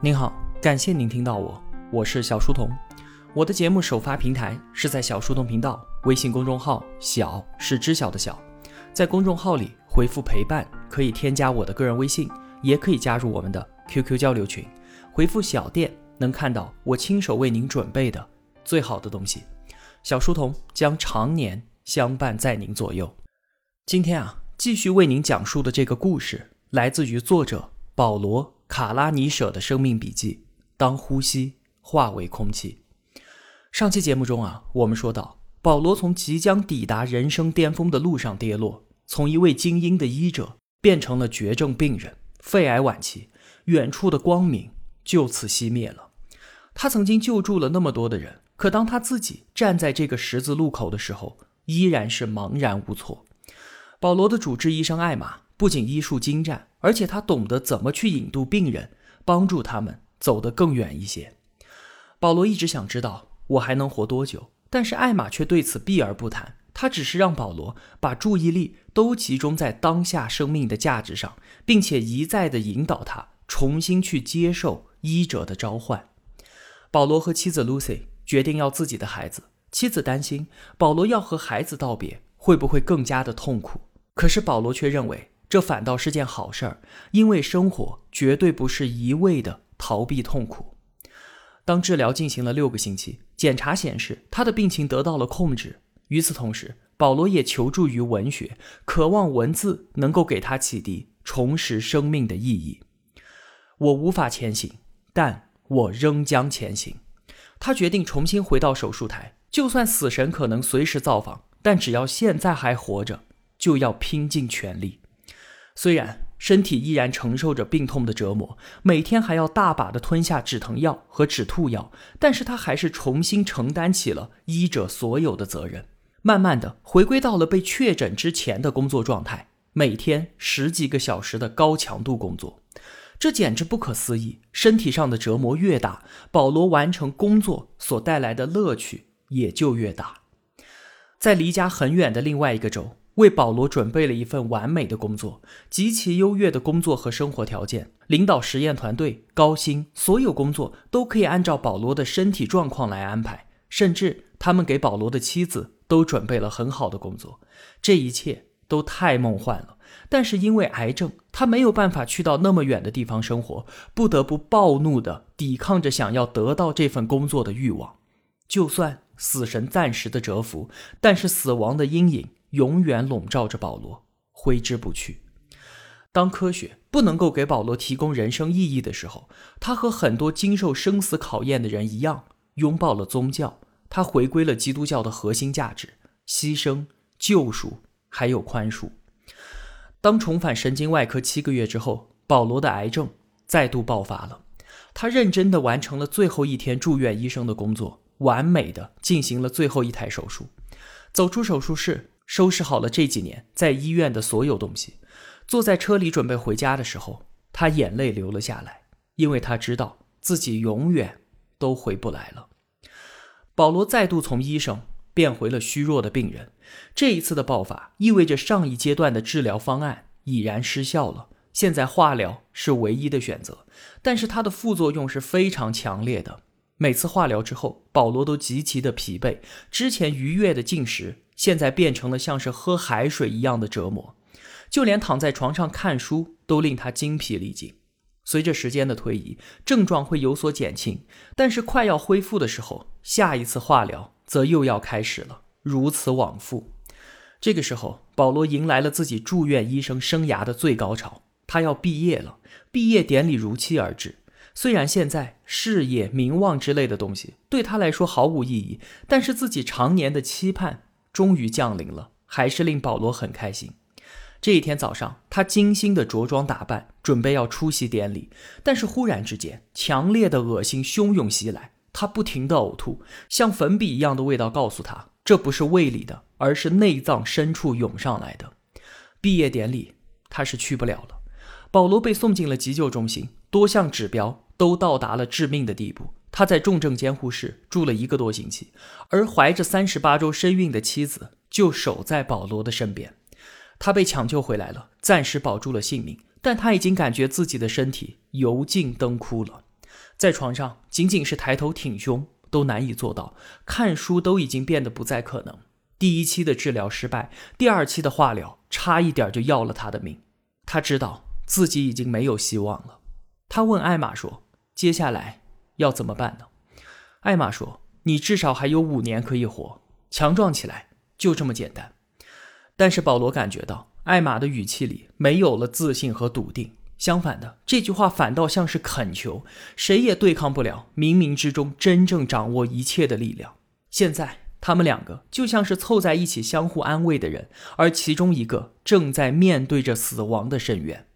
您好，感谢您听到我，我是小书童。我的节目首发平台是在小书童频道微信公众号，小是知晓的小，在公众号里回复陪伴，可以添加我的个人微信，也可以加入我们的 QQ 交流群。回复小店能看到我亲手为您准备的最好的东西。小书童将常年相伴在您左右。今天啊，继续为您讲述的这个故事，来自于作者保罗。卡拉尼舍的生命笔记：当呼吸化为空气。上期节目中啊，我们说到，保罗从即将抵达人生巅峰的路上跌落，从一位精英的医者变成了绝症病人，肺癌晚期，远处的光明就此熄灭了。他曾经救助了那么多的人，可当他自己站在这个十字路口的时候，依然是茫然无措。保罗的主治医生艾玛。不仅医术精湛，而且他懂得怎么去引渡病人，帮助他们走得更远一些。保罗一直想知道我还能活多久，但是艾玛却对此避而不谈。他只是让保罗把注意力都集中在当下生命的价值上，并且一再的引导他重新去接受医者的召唤。保罗和妻子 Lucy 决定要自己的孩子，妻子担心保罗要和孩子道别会不会更加的痛苦，可是保罗却认为。这反倒是件好事儿，因为生活绝对不是一味的逃避痛苦。当治疗进行了六个星期，检查显示他的病情得到了控制。与此同时，保罗也求助于文学，渴望文字能够给他启迪重拾生命的意义。我无法前行，但我仍将前行。他决定重新回到手术台，就算死神可能随时造访，但只要现在还活着，就要拼尽全力。虽然身体依然承受着病痛的折磨，每天还要大把的吞下止疼药和止吐药，但是他还是重新承担起了医者所有的责任，慢慢的回归到了被确诊之前的工作状态，每天十几个小时的高强度工作，这简直不可思议。身体上的折磨越大，保罗完成工作所带来的乐趣也就越大。在离家很远的另外一个州。为保罗准备了一份完美的工作，极其优越的工作和生活条件，领导实验团队，高薪，所有工作都可以按照保罗的身体状况来安排，甚至他们给保罗的妻子都准备了很好的工作。这一切都太梦幻了，但是因为癌症，他没有办法去到那么远的地方生活，不得不暴怒地抵抗着想要得到这份工作的欲望。就算死神暂时的蛰伏，但是死亡的阴影。永远笼罩着保罗，挥之不去。当科学不能够给保罗提供人生意义的时候，他和很多经受生死考验的人一样，拥抱了宗教。他回归了基督教的核心价值：牺牲、救赎，还有宽恕。当重返神经外科七个月之后，保罗的癌症再度爆发了。他认真地完成了最后一天住院医生的工作，完美的进行了最后一台手术，走出手术室。收拾好了这几年在医院的所有东西，坐在车里准备回家的时候，他眼泪流了下来，因为他知道自己永远都回不来了。保罗再度从医生变回了虚弱的病人，这一次的爆发意味着上一阶段的治疗方案已然失效了，现在化疗是唯一的选择，但是它的副作用是非常强烈的。每次化疗之后，保罗都极其的疲惫，之前愉悦的进食。现在变成了像是喝海水一样的折磨，就连躺在床上看书都令他精疲力尽。随着时间的推移，症状会有所减轻，但是快要恢复的时候，下一次化疗则又要开始了，如此往复。这个时候，保罗迎来了自己住院医生生涯的最高潮，他要毕业了。毕业典礼如期而至，虽然现在事业、名望之类的东西对他来说毫无意义，但是自己常年的期盼。终于降临了，还是令保罗很开心。这一天早上，他精心的着装打扮，准备要出席典礼。但是忽然之间，强烈的恶心汹涌袭来，他不停的呕吐，像粉笔一样的味道告诉他，这不是胃里的，而是内脏深处涌上来的。毕业典礼他是去不了了。保罗被送进了急救中心，多项指标都到达了致命的地步。他在重症监护室住了一个多星期，而怀着三十八周身孕的妻子就守在保罗的身边。他被抢救回来了，暂时保住了性命，但他已经感觉自己的身体油尽灯枯了。在床上仅仅是抬头挺胸都难以做到，看书都已经变得不再可能。第一期的治疗失败，第二期的化疗差一点就要了他的命。他知道自己已经没有希望了。他问艾玛说：“接下来要怎么办呢？”艾玛说：“你至少还有五年可以活，强壮起来，就这么简单。”但是保罗感觉到艾玛的语气里没有了自信和笃定，相反的，这句话反倒像是恳求，谁也对抗不了冥冥之中真正掌握一切的力量。现在他们两个就像是凑在一起相互安慰的人，而其中一个正在面对着死亡的深渊。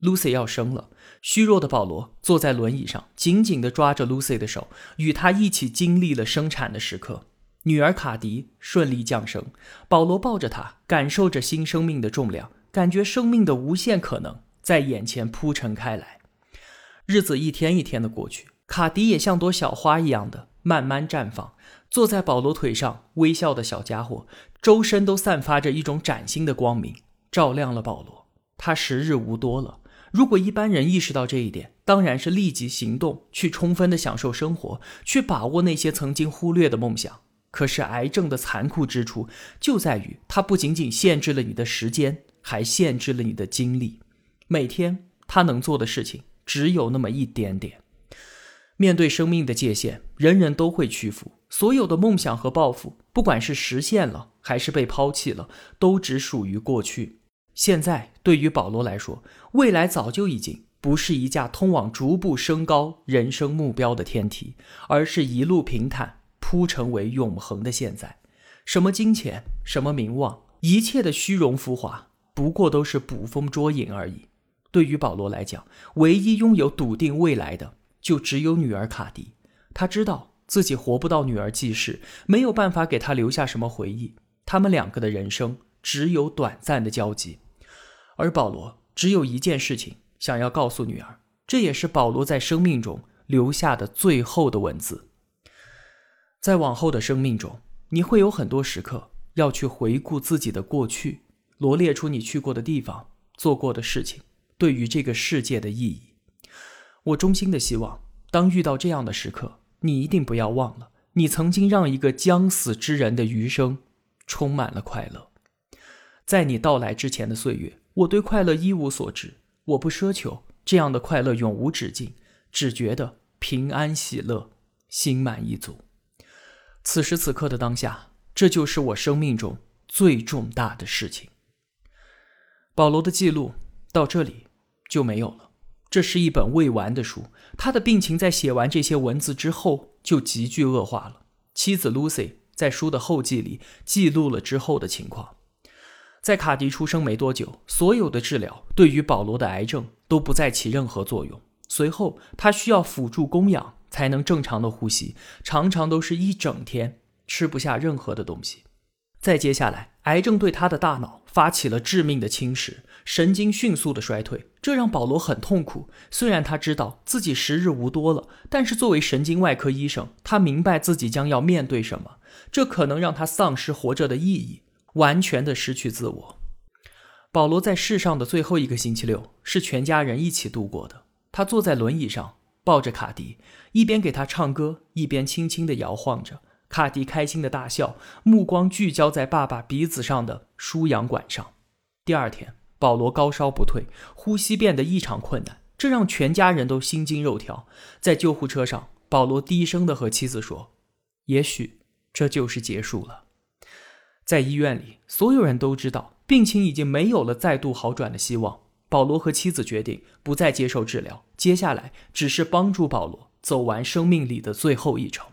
Lucy 要生了，虚弱的保罗坐在轮椅上，紧紧地抓着 Lucy 的手，与她一起经历了生产的时刻。女儿卡迪顺利降生，保罗抱着她，感受着新生命的重量，感觉生命的无限可能在眼前铺陈开来。日子一天一天的过去，卡迪也像朵小花一样的慢慢绽放。坐在保罗腿上微笑的小家伙，周身都散发着一种崭新的光明，照亮了保罗。他时日无多了。如果一般人意识到这一点，当然是立即行动，去充分的享受生活，去把握那些曾经忽略的梦想。可是癌症的残酷之处就在于，它不仅仅限制了你的时间，还限制了你的精力。每天他能做的事情只有那么一点点。面对生命的界限，人人都会屈服。所有的梦想和抱负，不管是实现了还是被抛弃了，都只属于过去。现在对于保罗来说，未来早就已经不是一架通往逐步升高人生目标的天梯，而是一路平坦。铺成为永恒的现在，什么金钱，什么名望，一切的虚荣浮华，不过都是捕风捉影而已。对于保罗来讲，唯一拥有笃定未来的，就只有女儿卡迪。他知道自己活不到女儿记事，没有办法给她留下什么回忆。他们两个的人生只有短暂的交集，而保罗只有一件事情想要告诉女儿，这也是保罗在生命中留下的最后的文字。在往后的生命中，你会有很多时刻要去回顾自己的过去，罗列出你去过的地方、做过的事情对于这个世界的意义。我衷心的希望，当遇到这样的时刻，你一定不要忘了，你曾经让一个将死之人的余生充满了快乐。在你到来之前的岁月，我对快乐一无所知，我不奢求这样的快乐永无止境，只觉得平安喜乐，心满意足。此时此刻的当下，这就是我生命中最重大的事情。保罗的记录到这里就没有了。这是一本未完的书，他的病情在写完这些文字之后就急剧恶化了。妻子 Lucy 在书的后记里记录了之后的情况。在卡迪出生没多久，所有的治疗对于保罗的癌症都不再起任何作用。随后，他需要辅助供氧。才能正常的呼吸，常常都是一整天吃不下任何的东西。再接下来，癌症对他的大脑发起了致命的侵蚀，神经迅速的衰退，这让保罗很痛苦。虽然他知道自己时日无多了，但是作为神经外科医生，他明白自己将要面对什么，这可能让他丧失活着的意义，完全的失去自我。保罗在世上的最后一个星期六是全家人一起度过的，他坐在轮椅上。抱着卡迪，一边给他唱歌，一边轻轻地摇晃着。卡迪开心的大笑，目光聚焦在爸爸鼻子上的输氧管上。第二天，保罗高烧不退，呼吸变得异常困难，这让全家人都心惊肉跳。在救护车上，保罗低声地和妻子说：“也许这就是结束了。”在医院里，所有人都知道病情已经没有了再度好转的希望。保罗和妻子决定不再接受治疗，接下来只是帮助保罗走完生命里的最后一程。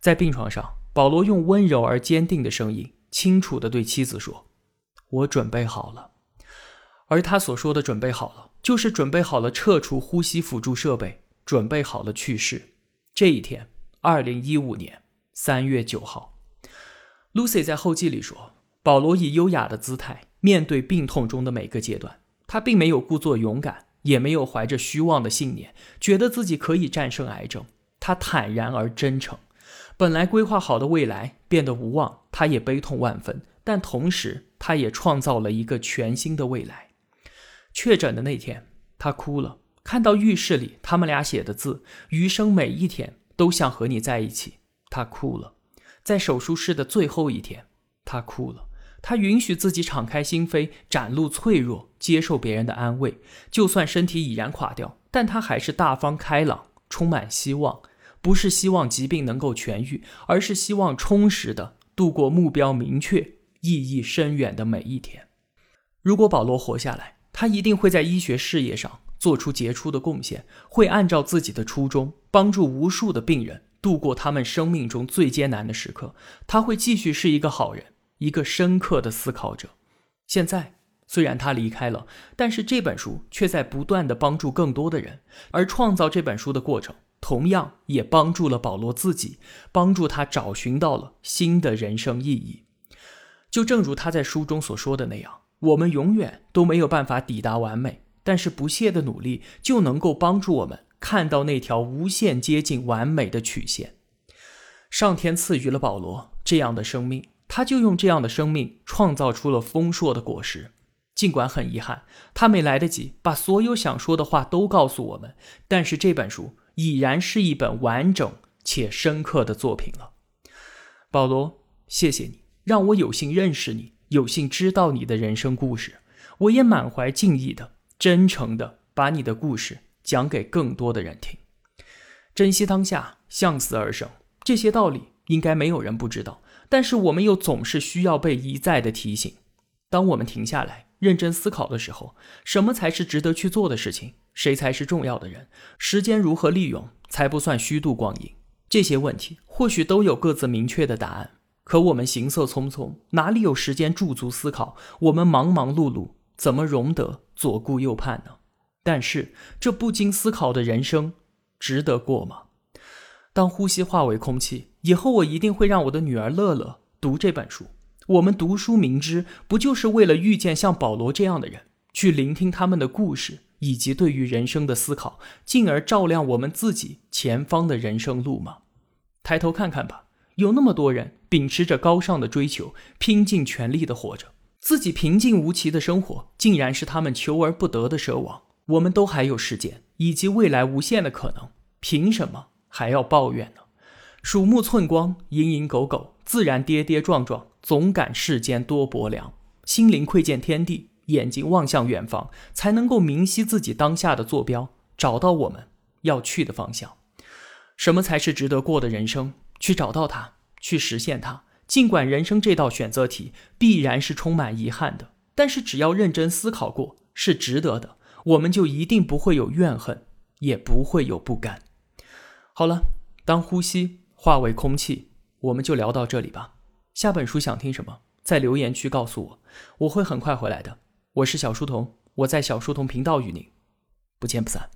在病床上，保罗用温柔而坚定的声音，清楚地对妻子说：“我准备好了。”而他所说的“准备好了”，就是准备好了撤除呼吸辅助设备，准备好了去世。这一天，二零一五年三月九号，Lucy 在后记里说：“保罗以优雅的姿态面对病痛中的每个阶段。”他并没有故作勇敢，也没有怀着虚妄的信念，觉得自己可以战胜癌症。他坦然而真诚。本来规划好的未来变得无望，他也悲痛万分。但同时，他也创造了一个全新的未来。确诊的那天，他哭了，看到浴室里他们俩写的字，余生每一天都想和你在一起。他哭了，在手术室的最后一天，他哭了。他允许自己敞开心扉，展露脆弱，接受别人的安慰。就算身体已然垮掉，但他还是大方开朗，充满希望。不是希望疾病能够痊愈，而是希望充实的度过目标明确、意义深远的每一天。如果保罗活下来，他一定会在医学事业上做出杰出的贡献，会按照自己的初衷帮助无数的病人度过他们生命中最艰难的时刻。他会继续是一个好人。一个深刻的思考者。现在虽然他离开了，但是这本书却在不断的帮助更多的人。而创造这本书的过程，同样也帮助了保罗自己，帮助他找寻到了新的人生意义。就正如他在书中所说的那样，我们永远都没有办法抵达完美，但是不懈的努力就能够帮助我们看到那条无限接近完美的曲线。上天赐予了保罗这样的生命。他就用这样的生命创造出了丰硕的果实，尽管很遗憾，他没来得及把所有想说的话都告诉我们，但是这本书已然是一本完整且深刻的作品了。保罗，谢谢你让我有幸认识你，有幸知道你的人生故事。我也满怀敬意的、真诚的把你的故事讲给更多的人听。珍惜当下，向死而生，这些道理应该没有人不知道。但是我们又总是需要被一再的提醒。当我们停下来认真思考的时候，什么才是值得去做的事情？谁才是重要的人？时间如何利用才不算虚度光阴？这些问题或许都有各自明确的答案。可我们行色匆匆，哪里有时间驻足思考？我们忙忙碌碌，怎么容得左顾右盼呢？但是这不经思考的人生，值得过吗？当呼吸化为空气以后，我一定会让我的女儿乐乐读这本书。我们读书明知，不就是为了遇见像保罗这样的人，去聆听他们的故事，以及对于人生的思考，进而照亮我们自己前方的人生路吗？抬头看看吧，有那么多人秉持着高尚的追求，拼尽全力的活着，自己平静无奇的生活，竟然是他们求而不得的奢望。我们都还有时间，以及未来无限的可能，凭什么？还要抱怨呢？鼠目寸光，蝇营狗苟，自然跌跌撞撞，总感世间多薄凉。心灵窥见天地，眼睛望向远方，才能够明晰自己当下的坐标，找到我们要去的方向。什么才是值得过的人生？去找到它，去实现它。尽管人生这道选择题必然是充满遗憾的，但是只要认真思考过，是值得的，我们就一定不会有怨恨，也不会有不甘。好了，当呼吸化为空气，我们就聊到这里吧。下本书想听什么，在留言区告诉我，我会很快回来的。我是小书童，我在小书童频道与您不见不散。